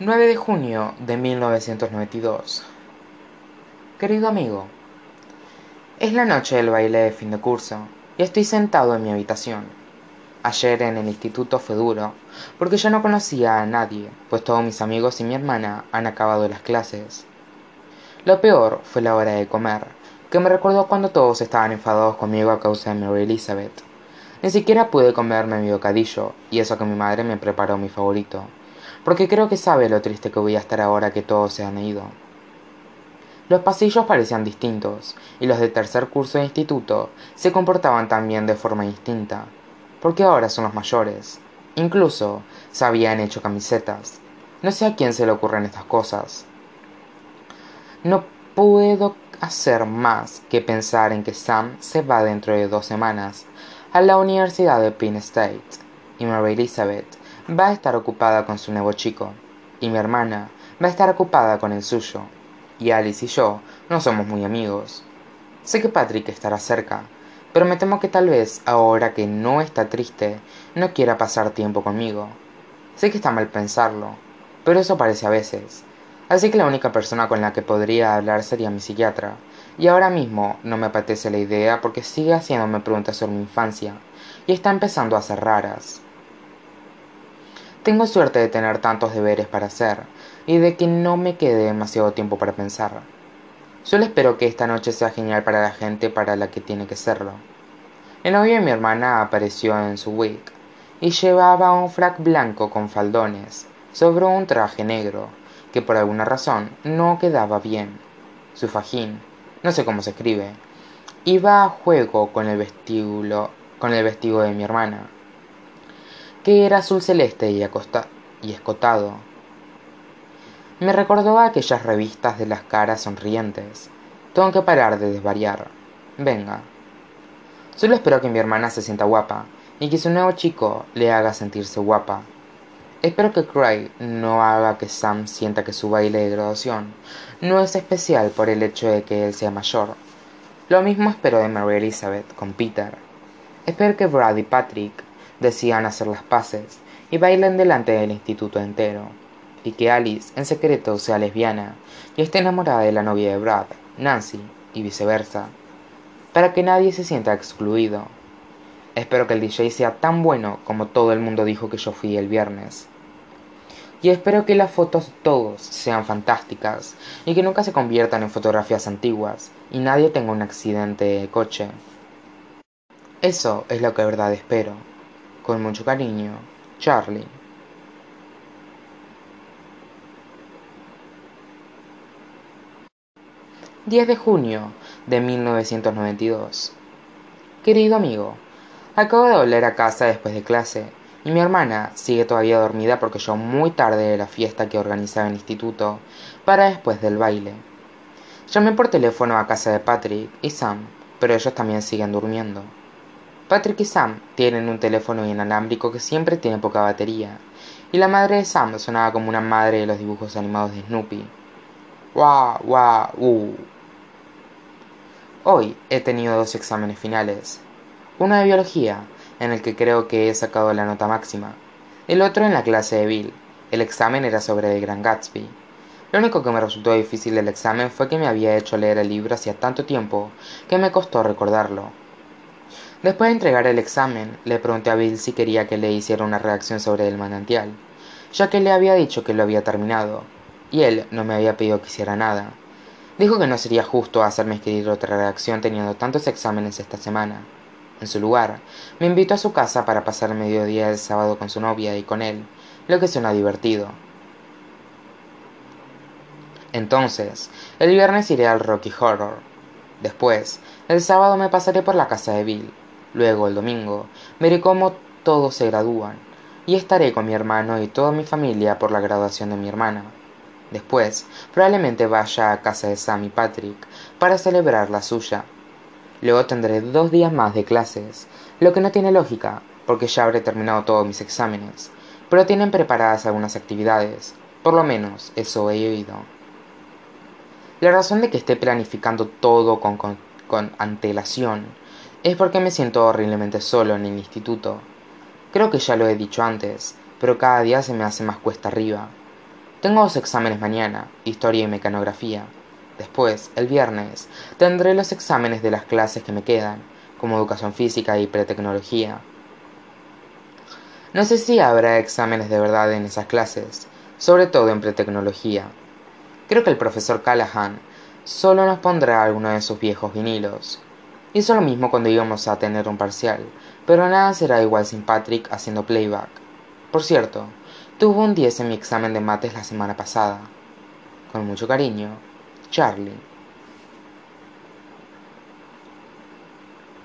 9 de junio de 1992 Querido amigo, es la noche del baile de fin de curso y estoy sentado en mi habitación. Ayer en el instituto fue duro, porque yo no conocía a nadie, pues todos mis amigos y mi hermana han acabado las clases. Lo peor fue la hora de comer, que me recordó cuando todos estaban enfadados conmigo a causa de Mary Elizabeth. Ni siquiera pude comerme mi bocadillo, y eso que mi madre me preparó mi favorito porque creo que sabe lo triste que voy a estar ahora que todos se han ido. Los pasillos parecían distintos, y los de tercer curso de instituto se comportaban también de forma distinta, porque ahora son los mayores. Incluso se habían hecho camisetas. No sé a quién se le ocurren estas cosas. No puedo hacer más que pensar en que Sam se va dentro de dos semanas a la Universidad de Penn State y Mary Elizabeth va a estar ocupada con su nuevo chico, y mi hermana va a estar ocupada con el suyo, y Alice y yo no somos muy amigos. Sé que Patrick estará cerca, pero me temo que tal vez ahora que no está triste, no quiera pasar tiempo conmigo. Sé que está mal pensarlo, pero eso parece a veces. Así que la única persona con la que podría hablar sería mi psiquiatra, y ahora mismo no me apetece la idea porque sigue haciéndome preguntas sobre mi infancia, y está empezando a ser raras. Tengo suerte de tener tantos deberes para hacer y de que no me quede demasiado tiempo para pensar. Solo espero que esta noche sea genial para la gente para la que tiene que serlo. El novio de mi hermana apareció en su wig y llevaba un frac blanco con faldones sobre un traje negro que por alguna razón no quedaba bien. Su fajín, no sé cómo se escribe, iba a juego con el vestíbulo, con el vestido de mi hermana que era azul celeste y, y escotado. Me recordó a aquellas revistas de las caras sonrientes. Tengo que parar de desvariar. Venga. Solo espero que mi hermana se sienta guapa y que su nuevo chico le haga sentirse guapa. Espero que Craig no haga que Sam sienta que su baile de graduación no es especial por el hecho de que él sea mayor. Lo mismo espero de Mary Elizabeth con Peter. Espero que Brad y Patrick decían hacer las paces y bailen delante del instituto entero, y que Alice en secreto sea lesbiana y esté enamorada de la novia de Brad, Nancy, y viceversa, para que nadie se sienta excluido. Espero que el DJ sea tan bueno como todo el mundo dijo que yo fui el viernes. Y espero que las fotos todos sean fantásticas y que nunca se conviertan en fotografías antiguas y nadie tenga un accidente de coche. Eso es lo que de verdad espero. Con mucho cariño, Charlie. «10 de junio de 1992 Querido amigo, acabo de volver a casa después de clase y mi hermana sigue todavía dormida porque yo muy tarde de la fiesta que organizaba el instituto para después del baile. Llamé por teléfono a casa de Patrick y Sam, pero ellos también siguen durmiendo. Patrick y Sam tienen un teléfono inalámbrico que siempre tiene poca batería, y la madre de Sam sonaba como una madre de los dibujos animados de Snoopy. ¡Wah, wah, uh! Hoy he tenido dos exámenes finales. Uno de biología, en el que creo que he sacado la nota máxima. El otro en la clase de Bill. El examen era sobre el Gran Gatsby. Lo único que me resultó difícil del examen fue que me había hecho leer el libro hacía tanto tiempo que me costó recordarlo. Después de entregar el examen, le pregunté a Bill si quería que le hiciera una reacción sobre el manantial, ya que le había dicho que lo había terminado, y él no me había pedido que hiciera nada. Dijo que no sería justo hacerme escribir otra reacción teniendo tantos exámenes esta semana. En su lugar, me invitó a su casa para pasar el mediodía del sábado con su novia y con él, lo que suena divertido. Entonces, el viernes iré al Rocky Horror. Después, el sábado me pasaré por la casa de Bill, Luego, el domingo, veré cómo todos se gradúan y estaré con mi hermano y toda mi familia por la graduación de mi hermana. Después, probablemente vaya a casa de Sam y Patrick para celebrar la suya. Luego tendré dos días más de clases, lo que no tiene lógica, porque ya habré terminado todos mis exámenes, pero tienen preparadas algunas actividades, por lo menos eso he oído. La razón de que esté planificando todo con, con, con antelación es porque me siento horriblemente solo en el instituto. Creo que ya lo he dicho antes, pero cada día se me hace más cuesta arriba. Tengo dos exámenes mañana, historia y mecanografía. Después, el viernes, tendré los exámenes de las clases que me quedan, como educación física y pretecnología. No sé si habrá exámenes de verdad en esas clases, sobre todo en pretecnología. Creo que el profesor Callahan solo nos pondrá alguno de sus viejos vinilos. Hizo lo mismo cuando íbamos a tener un parcial, pero nada será igual sin Patrick haciendo playback. Por cierto, tuvo un 10 en mi examen de mates la semana pasada. Con mucho cariño, Charlie.